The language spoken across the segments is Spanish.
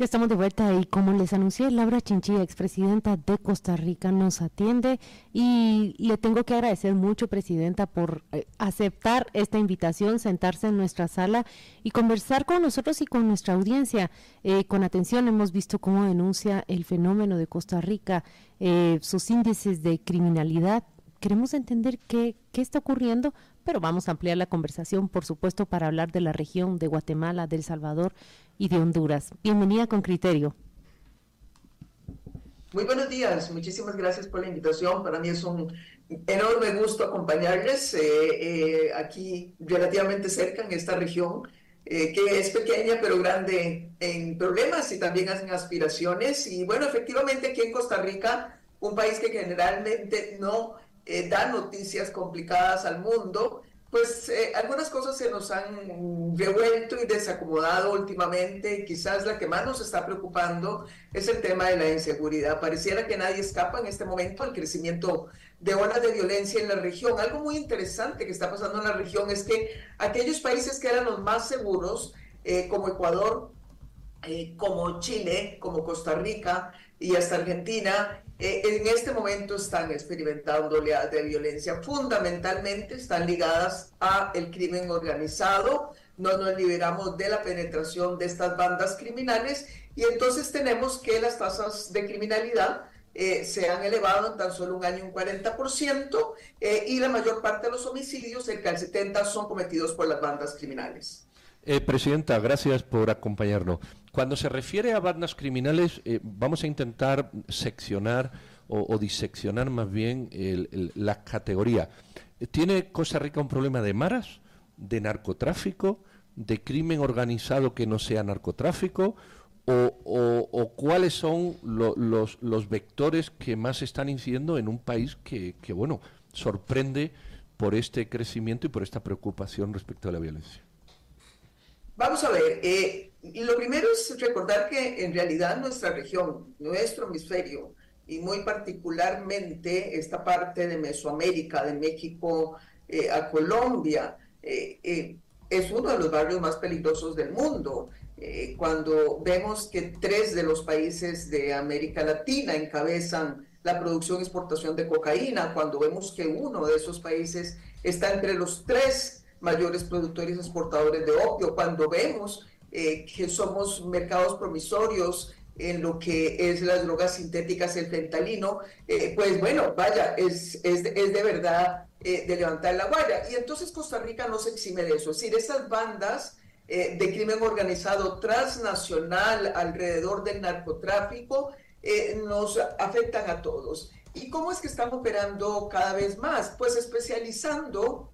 Ya estamos de vuelta y como les anuncié, Laura Chinchilla, expresidenta de Costa Rica, nos atiende y le tengo que agradecer mucho, presidenta, por eh, aceptar esta invitación, sentarse en nuestra sala y conversar con nosotros y con nuestra audiencia. Eh, con atención hemos visto cómo denuncia el fenómeno de Costa Rica, eh, sus índices de criminalidad. Queremos entender qué, qué está ocurriendo, pero vamos a ampliar la conversación, por supuesto, para hablar de la región de Guatemala, de El Salvador y de Honduras. Bienvenida con criterio. Muy buenos días, muchísimas gracias por la invitación. Para mí es un enorme gusto acompañarles eh, eh, aquí relativamente cerca en esta región, eh, que es pequeña pero grande en problemas y también hacen aspiraciones. Y bueno, efectivamente aquí en Costa Rica, un país que generalmente no da noticias complicadas al mundo, pues eh, algunas cosas se nos han revuelto y desacomodado últimamente. Quizás la que más nos está preocupando es el tema de la inseguridad. Pareciera que nadie escapa en este momento al crecimiento de olas de violencia en la región. Algo muy interesante que está pasando en la región es que aquellos países que eran los más seguros, eh, como Ecuador, eh, como Chile, como Costa Rica y hasta Argentina, eh, en este momento están experimentando oleadas de violencia. Fundamentalmente están ligadas a el crimen organizado. No nos liberamos de la penetración de estas bandas criminales y entonces tenemos que las tasas de criminalidad eh, se han elevado en tan solo un año un 40% eh, y la mayor parte de los homicidios, cerca del 70%, son cometidos por las bandas criminales. Presidenta, gracias por acompañarnos. Cuando se refiere a bandas criminales, eh, vamos a intentar seccionar o, diseccionar más bien la categoría. ¿Tiene Costa Rica un problema de maras, de narcotráfico, de crimen organizado que no sea narcotráfico? ¿O, cuáles son los, vectores que más están incidiendo en un país que, bueno, sorprende por este crecimiento y por esta preocupación respecto a la violencia? Vamos a ver, eh, lo primero es recordar que en realidad nuestra región, nuestro hemisferio, y muy particularmente esta parte de Mesoamérica, de México eh, a Colombia, eh, es uno de los barrios más peligrosos del mundo. cuando vemos que tres de los países de América Latina encabezan la producción y exportación de cocaína, cuando vemos que uno de esos países está entre los tres mayores productores exportadores de opio, cuando vemos eh, que somos mercados promisorios en lo que es las drogas sintéticas, el fentalino, eh, pues bueno, vaya, es, es, es de verdad eh, de levantar la guardia. Y entonces Costa Rica no se exime de eso. Es decir, esas bandas de crimen organizado transnacional alrededor del narcotráfico nos afectan a todos. ¿Y cómo es que están operando cada vez más? Pues especializando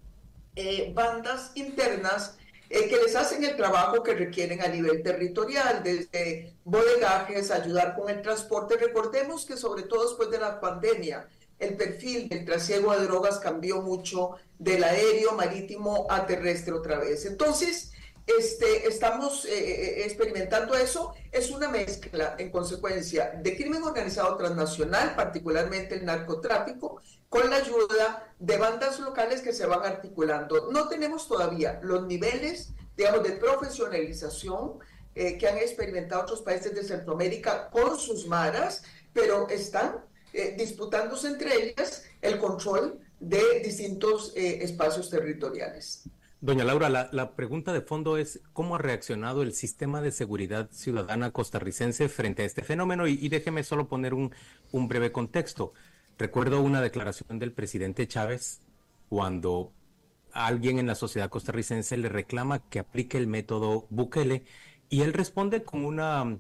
eh, bandas internas eh, que les hacen el trabajo que requieren a nivel territorial, desde bodegajes, ayudar con el transporte. Recordemos que sobre todo después de la pandemia, el perfil del trasiego de drogas cambió mucho del aéreo, marítimo a terrestre otra vez. Entonces, este, estamos eh, eh, experimentando eso, es una mezcla en consecuencia de crimen organizado transnacional, particularmente el narcotráfico, con la ayuda de bandas locales que se van articulando. No tenemos todavía los niveles, digamos, de profesionalización eh, que han experimentado otros países de Centroamérica con sus maras, pero están disputándose entre ellas el control de distintos espacios territoriales. Doña Laura, la, pregunta de fondo es cómo ha reaccionado el sistema de seguridad ciudadana costarricense frente a este fenómeno y, déjeme solo poner un, breve contexto. Recuerdo una declaración del presidente Chávez cuando alguien en la sociedad costarricense le reclama que aplique el método Bukele y él responde con una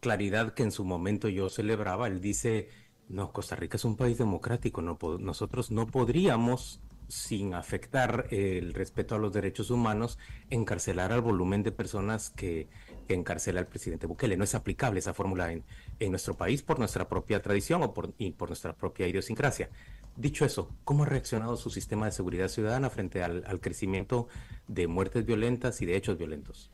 claridad que en su momento yo celebraba. Él dice, no, Costa Rica es un país democrático, no, nosotros no podríamos sin afectar el respeto a los derechos humanos, encarcelar al volumen de personas que, encarcela el presidente Bukele. No es aplicable esa fórmula en, nuestro país por nuestra propia tradición o por, y por nuestra propia idiosincrasia. Dicho eso, ¿cómo ha reaccionado su sistema de seguridad ciudadana frente al, crecimiento de muertes violentas y de hechos violentos?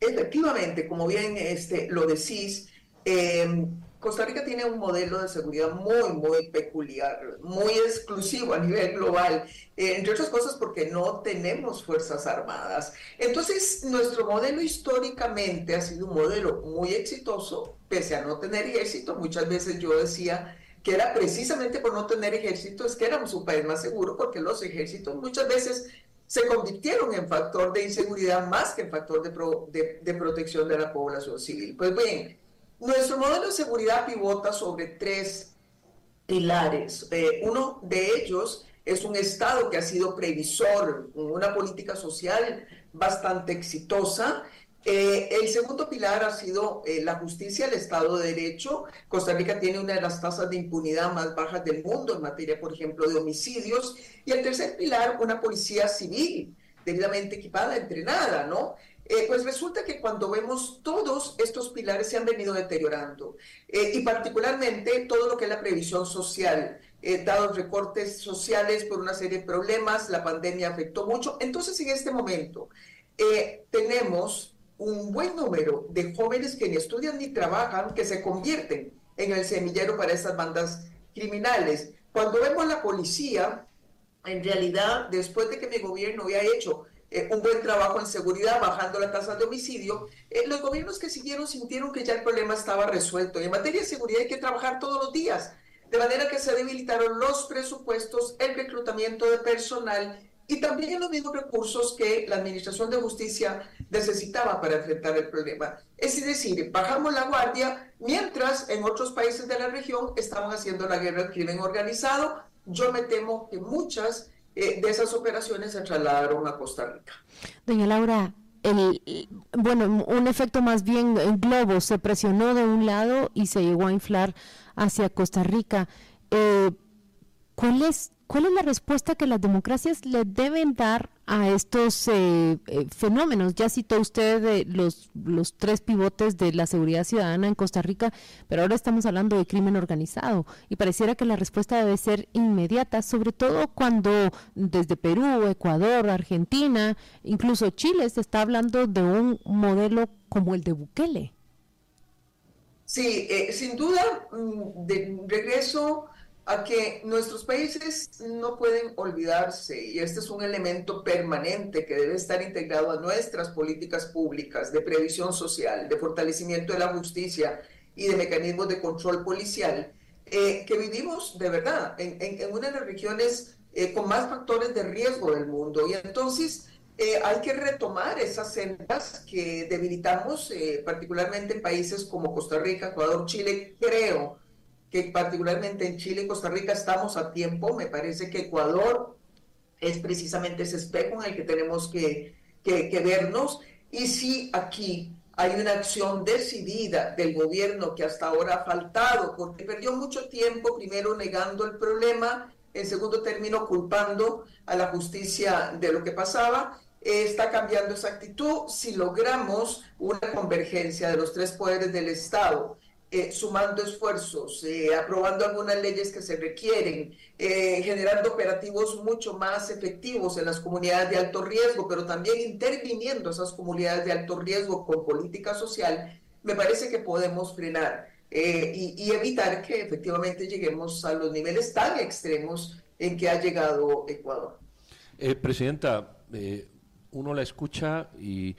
Efectivamente, como bien este, lo decís, eh, Costa Rica tiene un modelo de seguridad muy, muy peculiar, muy exclusivo a nivel global, eh, entre otras cosas porque no tenemos fuerzas armadas. Entonces, nuestro modelo históricamente ha sido un modelo muy exitoso, pese a no tener ejército. Muchas veces yo decía que era precisamente por no tener ejército, es que éramos un país más seguro, porque los ejércitos muchas veces se convirtieron en factor de inseguridad más que en factor de, de protección de la población civil. Pues bien, nuestro modelo de seguridad pivota sobre tres pilares. Eh, uno de ellos es un Estado que ha sido previsor, una política social bastante exitosa. Eh, el segundo pilar ha sido eh, la justicia, el Estado de Derecho. Costa Rica tiene una de las tasas de impunidad más bajas del mundo en materia, por ejemplo, de homicidios. Y el tercer pilar, una policía civil debidamente equipada, entrenada, ¿no? Eh, pues resulta que cuando vemos todos estos pilares se han venido deteriorando eh, y particularmente todo lo que es la previsión social, eh, dados recortes sociales por una serie de problemas, la pandemia afectó mucho. Entonces en este momento tenemos un buen número de jóvenes que ni estudian ni trabajan, que se convierten en el semillero para estas bandas criminales. Cuando vemos la policía, en realidad, después de que mi gobierno había hecho eh, un buen trabajo en seguridad, bajando la tasa de homicidio, eh, los gobiernos que siguieron sintieron que ya el problema estaba resuelto. Y en materia de seguridad hay que trabajar todos los días, de manera que se debilitaron los presupuestos, el reclutamiento de personal y también los mismos recursos que la Administración de Justicia necesitaba para enfrentar el problema. Es decir, bajamos la guardia mientras en otros países de la región estaban haciendo la guerra al crimen organizado. Yo me temo que muchas eh, de esas operaciones se trasladaron a Costa Rica. Doña Laura, el, bueno, un efecto más bien en globo, se presionó de un lado y se llegó a inflar hacia Costa Rica. Eh, ¿Cuál es ¿Cuál es la respuesta que las democracias le deben dar a estos eh, eh, fenómenos? Ya citó usted los, los tres pivotes de la seguridad ciudadana en Costa Rica, pero ahora estamos hablando de crimen organizado y pareciera que la respuesta debe ser inmediata, sobre todo cuando desde Perú, Ecuador, Argentina, incluso Chile se está hablando de un modelo como el de Bukele. Sí, eh, sin duda, mm, de regreso a que nuestros países no pueden olvidarse, y este es un elemento permanente que debe estar integrado a nuestras políticas públicas de previsión social, de fortalecimiento de la justicia y de mecanismos de control policial, eh, que vivimos de verdad en, una de las regiones eh, con más factores de riesgo del mundo. Y entonces eh, hay que retomar esas sendas que debilitamos, particularmente en países como Costa Rica, Ecuador, Chile, creo que particularmente en Chile y Costa Rica estamos a tiempo. Me parece que Ecuador es precisamente ese espejo en el que tenemos que, que, vernos. Y si aquí hay una acción decidida del gobierno que hasta ahora ha faltado, porque perdió mucho tiempo, primero negando el problema, en segundo término culpando a la justicia de lo que pasaba, está cambiando esa actitud si logramos una convergencia de los tres poderes del Estado eh, sumando esfuerzos, eh, aprobando algunas leyes que se requieren, eh, generando operativos mucho más efectivos en las comunidades de alto riesgo, pero también interviniendo esas comunidades de alto riesgo con política social, me parece que podemos frenar y, evitar que efectivamente lleguemos a los niveles tan extremos en que ha llegado Ecuador. Presidenta, uno la escucha y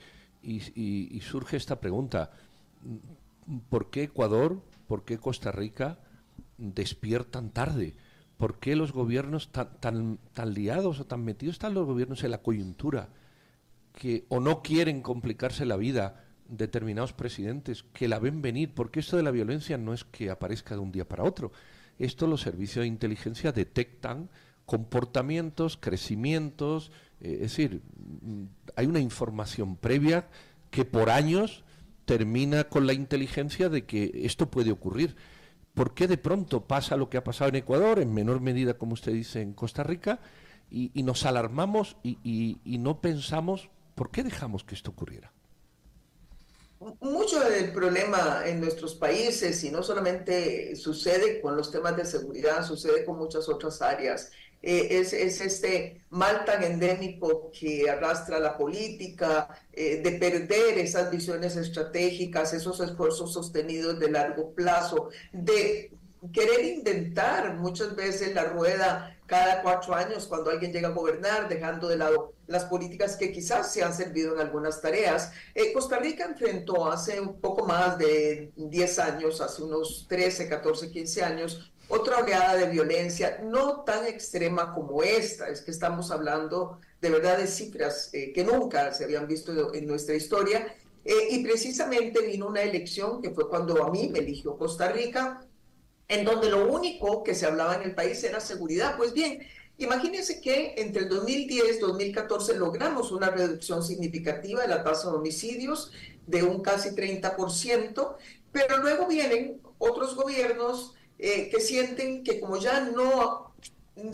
surge esta pregunta ¿por qué Ecuador, por qué Costa Rica despiertan tarde? ¿Por qué los gobiernos tan, tan, tan liados o tan metidos están los gobiernos en la coyuntura que o no quieren complicarse la vida determinados presidentes que la ven venir? Porque esto de la violencia no es que aparezca de un día para otro. Esto los servicios de inteligencia detectan comportamientos, crecimientos, eh, es decir, mm, hay una información previa que por años termina con la inteligencia de que esto puede ocurrir. ¿Por qué de pronto pasa lo que ha pasado en Ecuador, en menor medida, como usted dice, en Costa Rica, y, nos alarmamos y, no pensamos por qué dejamos que esto ocurriera? Mucho del problema en nuestros países, y no solamente sucede con los temas de seguridad, sucede con muchas otras áreas, eh, es, este mal tan endémico que arrastra la política, eh, de perder esas visiones estratégicas, esos esfuerzos sostenidos de largo plazo, de querer inventar muchas veces la rueda cada cuatro años cuando alguien llega a gobernar, dejando de lado las políticas que quizás se han servido en algunas tareas. Eh, Costa Rica enfrentó hace un poco más de 10 años, hace unos 13, 14, 15 años, otra oleada de violencia, no tan extrema como esta, es que estamos hablando de verdad de cifras eh, que nunca se habían visto en nuestra historia. Eh, y precisamente vino una elección que fue cuando a mí me eligió Costa Rica, en donde lo único que se hablaba en el país era seguridad. Pues bien, imagínense que entre el 2010 y 2014 logramos una reducción significativa de la tasa de homicidios de un casi 30%, pero luego vienen otros gobiernos eh, que sienten que como ya no,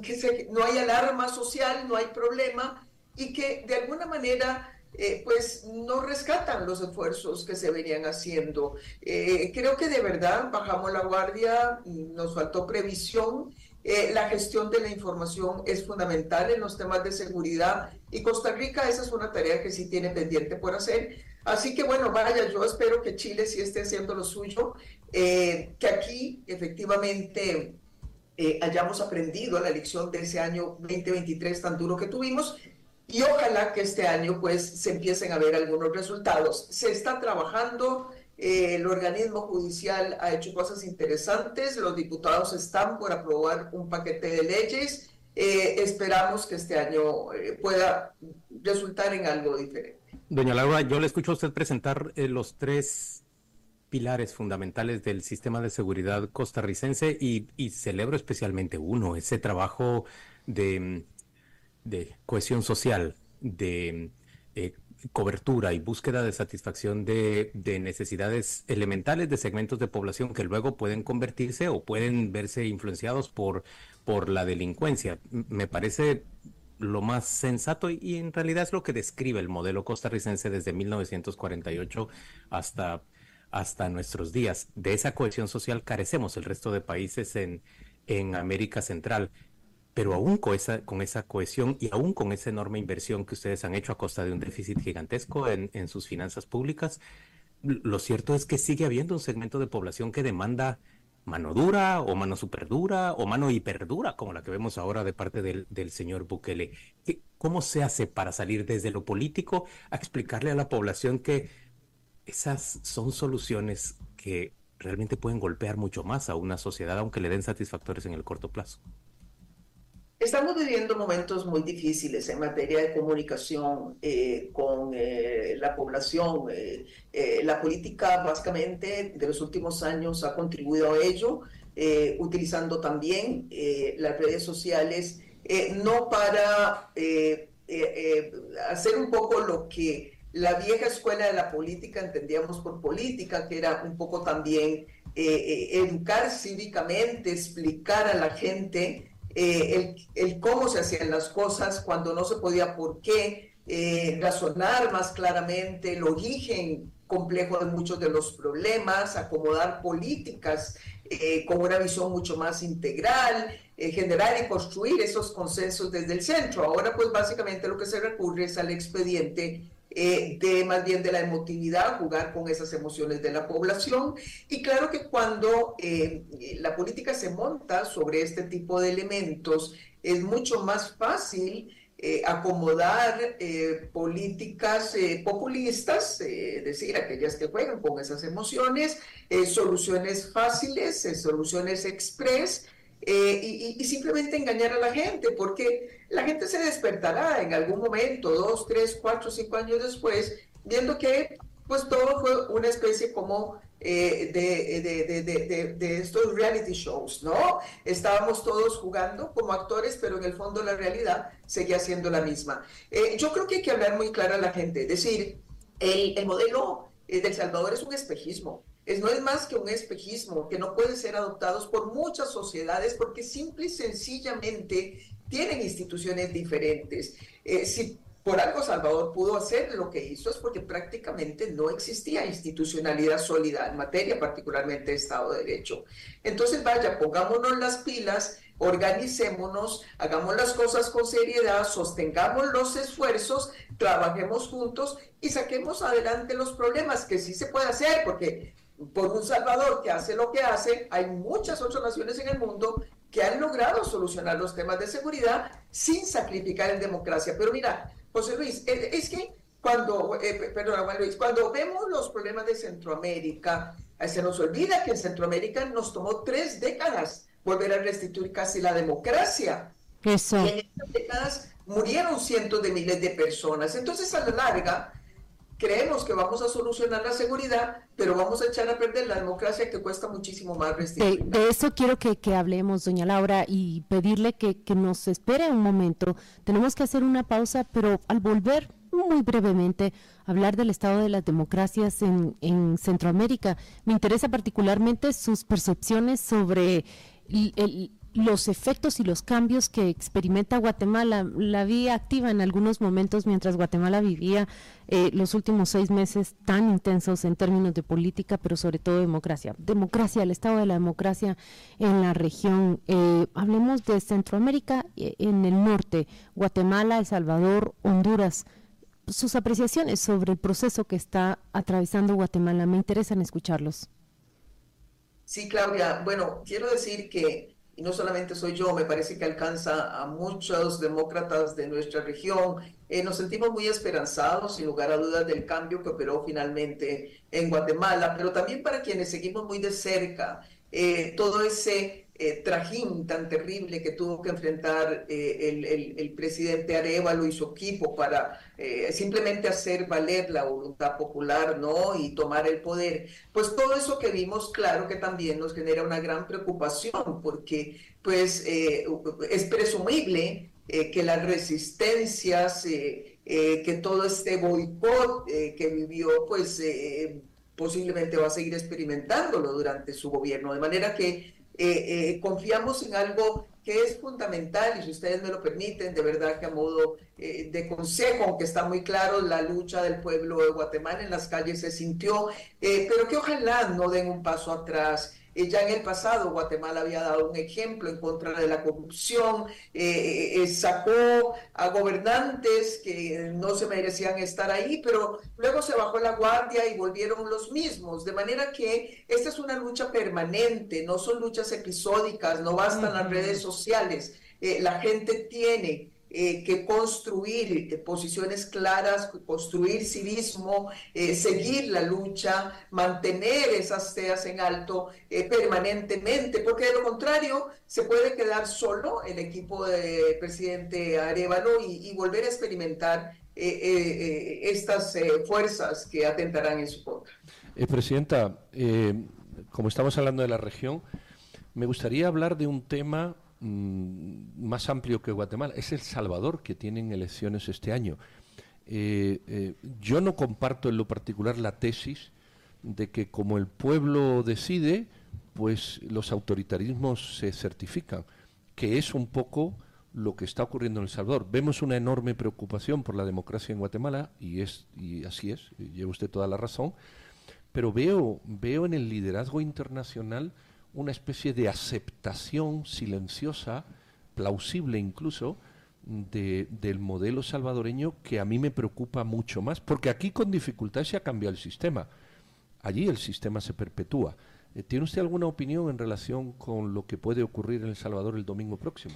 que no hay alarma social, no hay problema, y que de alguna manera eh, pues no rescatan los esfuerzos que se venían haciendo. Eh, creo que de verdad bajamos la guardia, nos faltó previsión. Eh, la gestión de la información es fundamental en los temas de seguridad y Costa Rica esa es una tarea que sí tiene pendiente por hacer. Así que bueno, vaya, yo espero que Chile sí esté haciendo lo suyo, que aquí efectivamente hayamos aprendido la lección de ese año 2023 tan duro que tuvimos y ojalá que este año pues se empiecen a ver algunos resultados. Se está trabajando, eh, el organismo judicial ha hecho cosas interesantes, los diputados están por aprobar un paquete de leyes, eh, esperamos que este año eh, pueda resultar en algo diferente. Doña Laura, yo le escucho a usted presentar los tres pilares fundamentales del sistema de seguridad costarricense y, celebro especialmente uno, ese trabajo de de cohesión social, de eh, cobertura y búsqueda de satisfacción de, necesidades elementales de segmentos de población que luego pueden convertirse o pueden verse influenciados por, por la delincuencia. Me parece lo más sensato y, en realidad es lo que describe el modelo costarricense desde 1948 hasta, hasta nuestros días. De esa cohesión social carecemos el resto de países en, en América Central pero aún con esa, con esa cohesión y aún con esa enorme inversión que ustedes han hecho a costa de un déficit gigantesco en, en sus finanzas públicas, lo cierto es que sigue habiendo un segmento de población que demanda mano dura o mano superdura o mano hiperdura, como la que vemos ahora de parte del, del señor Bukele. ¿Cómo se hace para salir desde lo político a explicarle a la población que esas son soluciones que realmente pueden golpear mucho más a una sociedad, aunque le den satisfactores en el corto plazo? Estamos viviendo momentos muy difíciles en materia de comunicación eh, con eh, la población. Eh, la política básicamente de los últimos años ha contribuido a ello, utilizando también las redes sociales, no para hacer un poco lo que la vieja escuela de la política entendíamos por política, que era un poco también educar cívicamente, explicar a la gente eh, el, cómo se hacían las cosas, cuando no se podía por qué, eh, razonar más claramente el origen complejo de muchos de los problemas, acomodar políticas eh, con una visión mucho más integral, generar y construir esos consensos desde el centro. Ahora pues básicamente lo que se recurre es al expediente eh, de más bien de la emotividad, jugar con esas emociones de la población. Y claro que cuando eh, la política se monta sobre este tipo de elementos, es mucho más fácil eh, acomodar políticas populistas, es decir, aquellas que juegan con esas emociones, soluciones fáciles, soluciones express, y, y, simplemente engañar a la gente, porque la gente se despertará en algún momento, dos, tres, cuatro, cinco años después, viendo que pues todo fue una especie como eh, de, de, de, estos reality shows, ¿no? Estábamos todos jugando como actores, pero en el fondo la realidad seguía siendo la misma. Eh, yo creo que hay que hablar muy claro a la gente, decir, el, el modelo eh, de El Salvador es un espejismo. Es, no es más que un espejismo que no puede ser adoptado por muchas sociedades porque simple y sencillamente tienen instituciones diferentes. Eh, si por algo Salvador pudo hacer lo que hizo es porque prácticamente no existía institucionalidad sólida en materia, particularmente de Estado de Derecho. Entonces, vaya, pongámonos las pilas, organicémonos, hagamos las cosas con seriedad, sostengamos los esfuerzos, trabajemos juntos y saquemos adelante los problemas, que sí se puede hacer, porque por un Salvador que hace lo que hace, hay muchas otras naciones en el mundo que han logrado solucionar los temas de seguridad sin sacrificar en democracia. Pero mira, José Luis, eh, es que cuando, eh, perdón, Juan Luis, cuando vemos los problemas de Centroamérica, eh, se nos olvida que en Centroamérica nos tomó tres décadas volver a restituir casi la democracia. Eso. Y en estas décadas murieron cientos de miles de personas. Entonces, a la larga, creemos que vamos a solucionar la seguridad, pero vamos a echar a perder la democracia que cuesta muchísimo más restituir. De, eso quiero que, que, hablemos, doña Laura, y pedirle que, que nos espere un momento. Tenemos que hacer una pausa, pero al volver muy brevemente hablar del estado de las democracias en, en Centroamérica. Me interesa particularmente sus percepciones sobre el, los efectos y los cambios que experimenta Guatemala. La vi activa en algunos momentos mientras Guatemala vivía eh, los últimos seis meses tan intensos en términos de política, pero sobre todo democracia. Democracia, el estado de la democracia en la región. Eh, hablemos de Centroamérica eh, en el norte, Guatemala, El Salvador, Honduras. Sus apreciaciones sobre el proceso que está atravesando Guatemala, me interesan escucharlos. Sí, Claudia. Bueno, quiero decir que y no solamente soy yo, me parece que alcanza a muchos demócratas de nuestra región. Eh, nos sentimos muy esperanzados, sin lugar a dudas, del cambio que operó finalmente en Guatemala, pero también para quienes seguimos muy de cerca eh, todo ese eh, tan terrible que tuvo que enfrentar eh, el, presidente Arevalo y su equipo para eh, simplemente hacer valer la voluntad popular ¿no? y tomar el poder. Pues todo eso que vimos, claro que también nos genera una gran preocupación porque pues es presumible que las resistencias, que todo este boicot que vivió, pues posiblemente va a seguir experimentándolo durante su gobierno. De manera que eh, eh, confiamos en algo que es fundamental y si ustedes me lo permiten, de verdad que a modo eh, de consejo, aunque está muy claro, la lucha del pueblo de Guatemala en las calles se sintió, pero que ojalá no den un paso atrás ya en el pasado Guatemala había dado un ejemplo en contra de la corrupción, eh, eh, sacó a gobernantes que no se merecían estar ahí, pero luego se bajó la guardia y volvieron los mismos. De manera que esta es una lucha permanente, no son luchas episódicas, no bastan las redes sociales. Eh, la gente tiene eh, que construir eh, posiciones claras, construir civismo, eh, seguir la lucha, mantener esas teas en alto permanentemente, porque de lo contrario se puede quedar solo el equipo del presidente Arevalo y, volver a experimentar estas fuerzas que atentarán en su contra. Presidenta, como estamos hablando de la región, me gustaría hablar de un tema Mm, más amplio que Guatemala. Es El Salvador que tienen elecciones este año. Eh, eh, yo no comparto en lo particular la tesis de que como el pueblo decide, pues los autoritarismos se certifican, que es un poco lo que está ocurriendo en El Salvador. Vemos una enorme preocupación por la democracia en Guatemala y es y así es, lleva usted toda la razón, pero veo veo en el liderazgo internacional una especie de aceptación silenciosa, plausible incluso, de, del modelo salvadoreño que a mí me preocupa mucho más, porque aquí con dificultad se ha cambiado el sistema, allí el sistema se perpetúa. Eh, ¿Tiene usted alguna opinión en relación con lo que puede ocurrir en El Salvador el domingo próximo?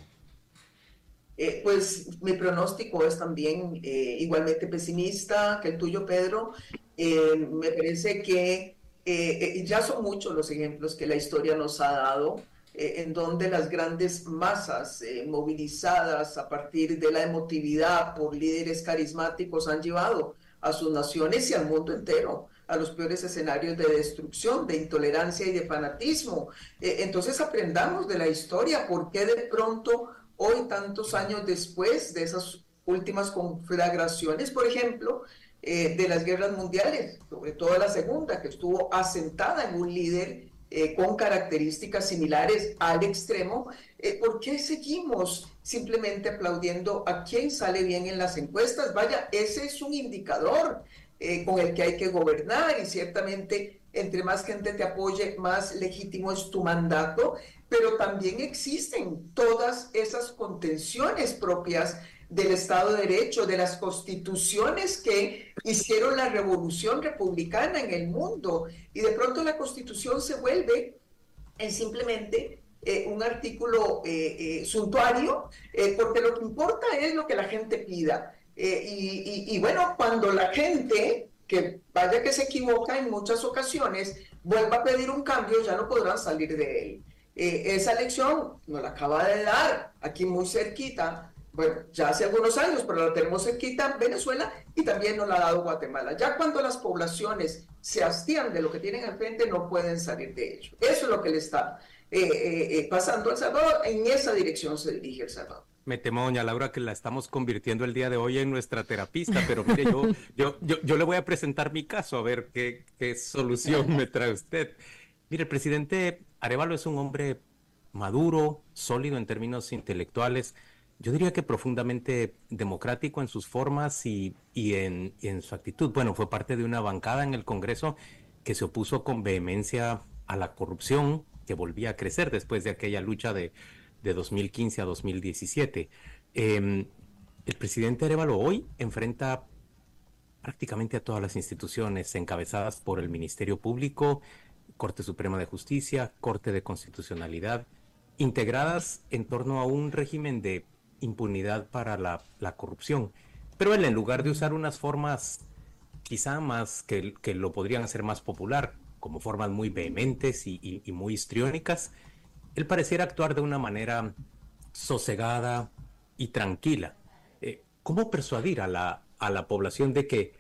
Eh, pues mi pronóstico es también eh, igualmente pesimista que el tuyo, Pedro. me parece que eh, eh, ya son muchos los ejemplos que la historia nos ha dado, eh, en donde las grandes masas movilizadas a partir de la emotividad por líderes carismáticos han llevado a sus naciones y al mundo entero a los peores escenarios de destrucción, de intolerancia y de fanatismo. entonces aprendamos de la historia, por qué de pronto hoy, tantos años después de esas últimas conflagraciones, por ejemplo, eh, de las guerras mundiales, sobre todo la segunda, que estuvo asentada en un líder eh, con características similares al extremo, eh, ¿por qué seguimos simplemente aplaudiendo a quien sale bien en las encuestas? Vaya, ese es un indicador con el que hay que gobernar y ciertamente entre más gente te apoye, más legítimo es tu mandato, pero también existen todas esas contenciones propias del Estado de Derecho, de las constituciones que hicieron la revolución republicana en el mundo. Y de pronto la constitución se vuelve en simplemente eh, un artículo eh, eh, suntuario, porque lo que importa es lo que la gente pida. Y, bueno, cuando la gente, que vaya que se equivoca en muchas ocasiones, vuelva a pedir un cambio, ya no podrán salir de él. esa elección nos la acaba de dar aquí muy cerquita bueno, ya hace algunos años, pero la tenemos cerquita Venezuela y también nos la ha dado Guatemala. Ya cuando las poblaciones se hastían de lo que tienen al frente, no pueden salir de ello. Eso es lo que le está eh, eh, eh, pasando a El Salvador. En esa dirección se dirige El Salvador. Me temo, doña Laura, que la estamos convirtiendo el día de hoy en nuestra terapista, pero mire, yo, yo, yo, yo le voy a presentar mi caso, a ver qué, qué solución me trae usted. Mire, el presidente Arevalo es un hombre maduro, sólido en términos intelectuales, yo diría que profundamente democrático en sus formas y, en, su actitud. Bueno, fue parte de una bancada en el Congreso que se opuso con vehemencia a la corrupción que volvía a crecer después de aquella lucha de, 2015 a 2017. Em, el presidente Arevalo hoy enfrenta prácticamente a todas las instituciones encabezadas por el Ministerio Público, Corte Suprema de Justicia, Corte de Constitucionalidad, integradas en torno a un régimen de impunidad para la, corrupción. Pero él, en lugar de usar unas formas quizá más que, que lo podrían hacer más popular, como formas muy vehementes y, muy histriónicas, él pareciera actuar de una manera sosegada y tranquila. Eh, ¿Cómo persuadir a la, a la población de que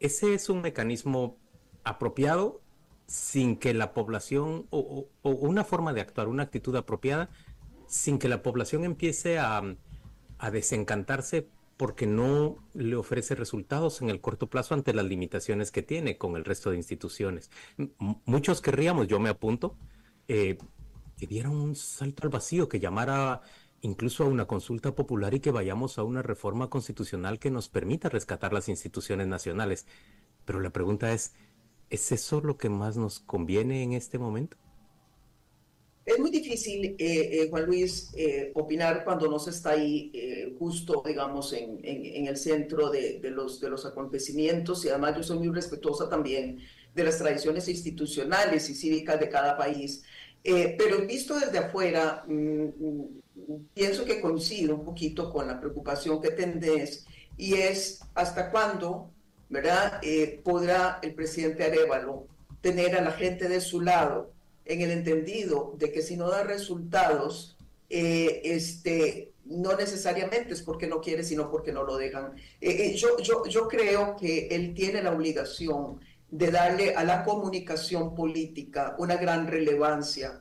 ese es un mecanismo apropiado sin que la población, o, una forma de actuar, una actitud apropiada, sin que la población empiece a, a desencantarse porque no le ofrece resultados en el corto plazo ante las limitaciones que tiene con el resto de instituciones. muchos querríamos, yo me apunto, eh, que diera un salto al vacío, que llamara incluso a una consulta popular y que vayamos a una reforma constitucional que nos permita rescatar las instituciones nacionales. Pero la pregunta es, ¿es eso lo que más nos conviene en este momento? Es muy difícil, eh, eh, Juan Luis, eh, opinar cuando no se está ahí justo, digamos, en, el centro de, los, acontecimientos y además yo soy muy respetuosa también de las tradiciones institucionales y cívicas de cada país. pero visto desde afuera, mm, mm, pienso que coincido un poquito con la preocupación que tenés y es hasta cuándo, ¿verdad?, podrá el presidente Arevalo tener a la gente de su lado en el entendido de que si no da resultados, eh, este, no necesariamente es porque no quiere, sino porque no lo dejan. Eh, eh, yo, yo, yo creo que él tiene la obligación de darle a la comunicación política una gran relevancia,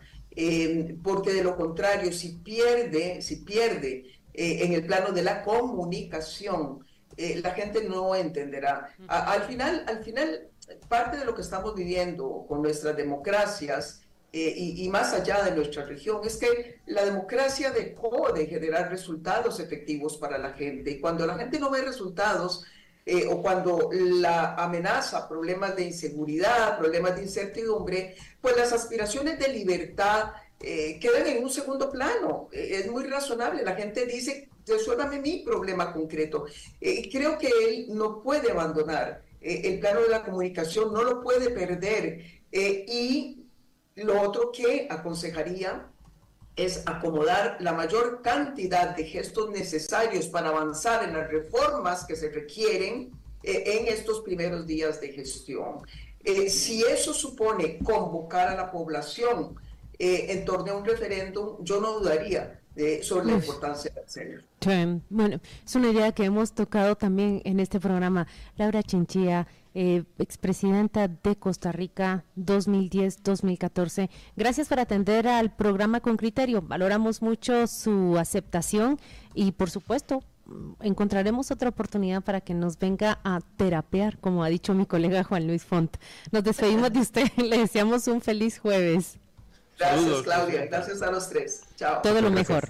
porque de lo contrario, si pierde, si pierde en el plano de la comunicación, la gente no entenderá. al final, al final, parte de lo que estamos viviendo con nuestras democracias eh, y, más allá de nuestra región, es que la democracia dejó de generar resultados efectivos para la gente. Y cuando la gente no ve resultados, eh, o cuando la amenaza problemas de inseguridad, problemas de incertidumbre, pues las aspiraciones de libertad eh, quedan en un segundo plano. es muy razonable. La gente dice, resuélvame mi problema concreto. creo que él no puede abandonar el plano de la comunicación, no lo puede perder. y lo otro que aconsejaría es acomodar la mayor cantidad de gestos necesarios para avanzar en las reformas que se requieren eh, en estos primeros días de gestión. Eh, si eso supone convocar a la población eh, en torno a un referéndum, yo no dudaría sobre la importancia de hacerlo. Bueno, es una idea que hemos tocado también en este programa. Laura Chinchilla, eh, expresidenta de Costa Rica 2010-2014. Gracias por atender al programa con criterio. Valoramos mucho su aceptación y, por supuesto, encontraremos otra oportunidad para que nos venga a terapear, como ha dicho mi colega Juan Luis Font. Nos despedimos de usted. Le deseamos un feliz jueves. Gracias, Claudia. Gracias a los tres. Chao. Todo lo mejor.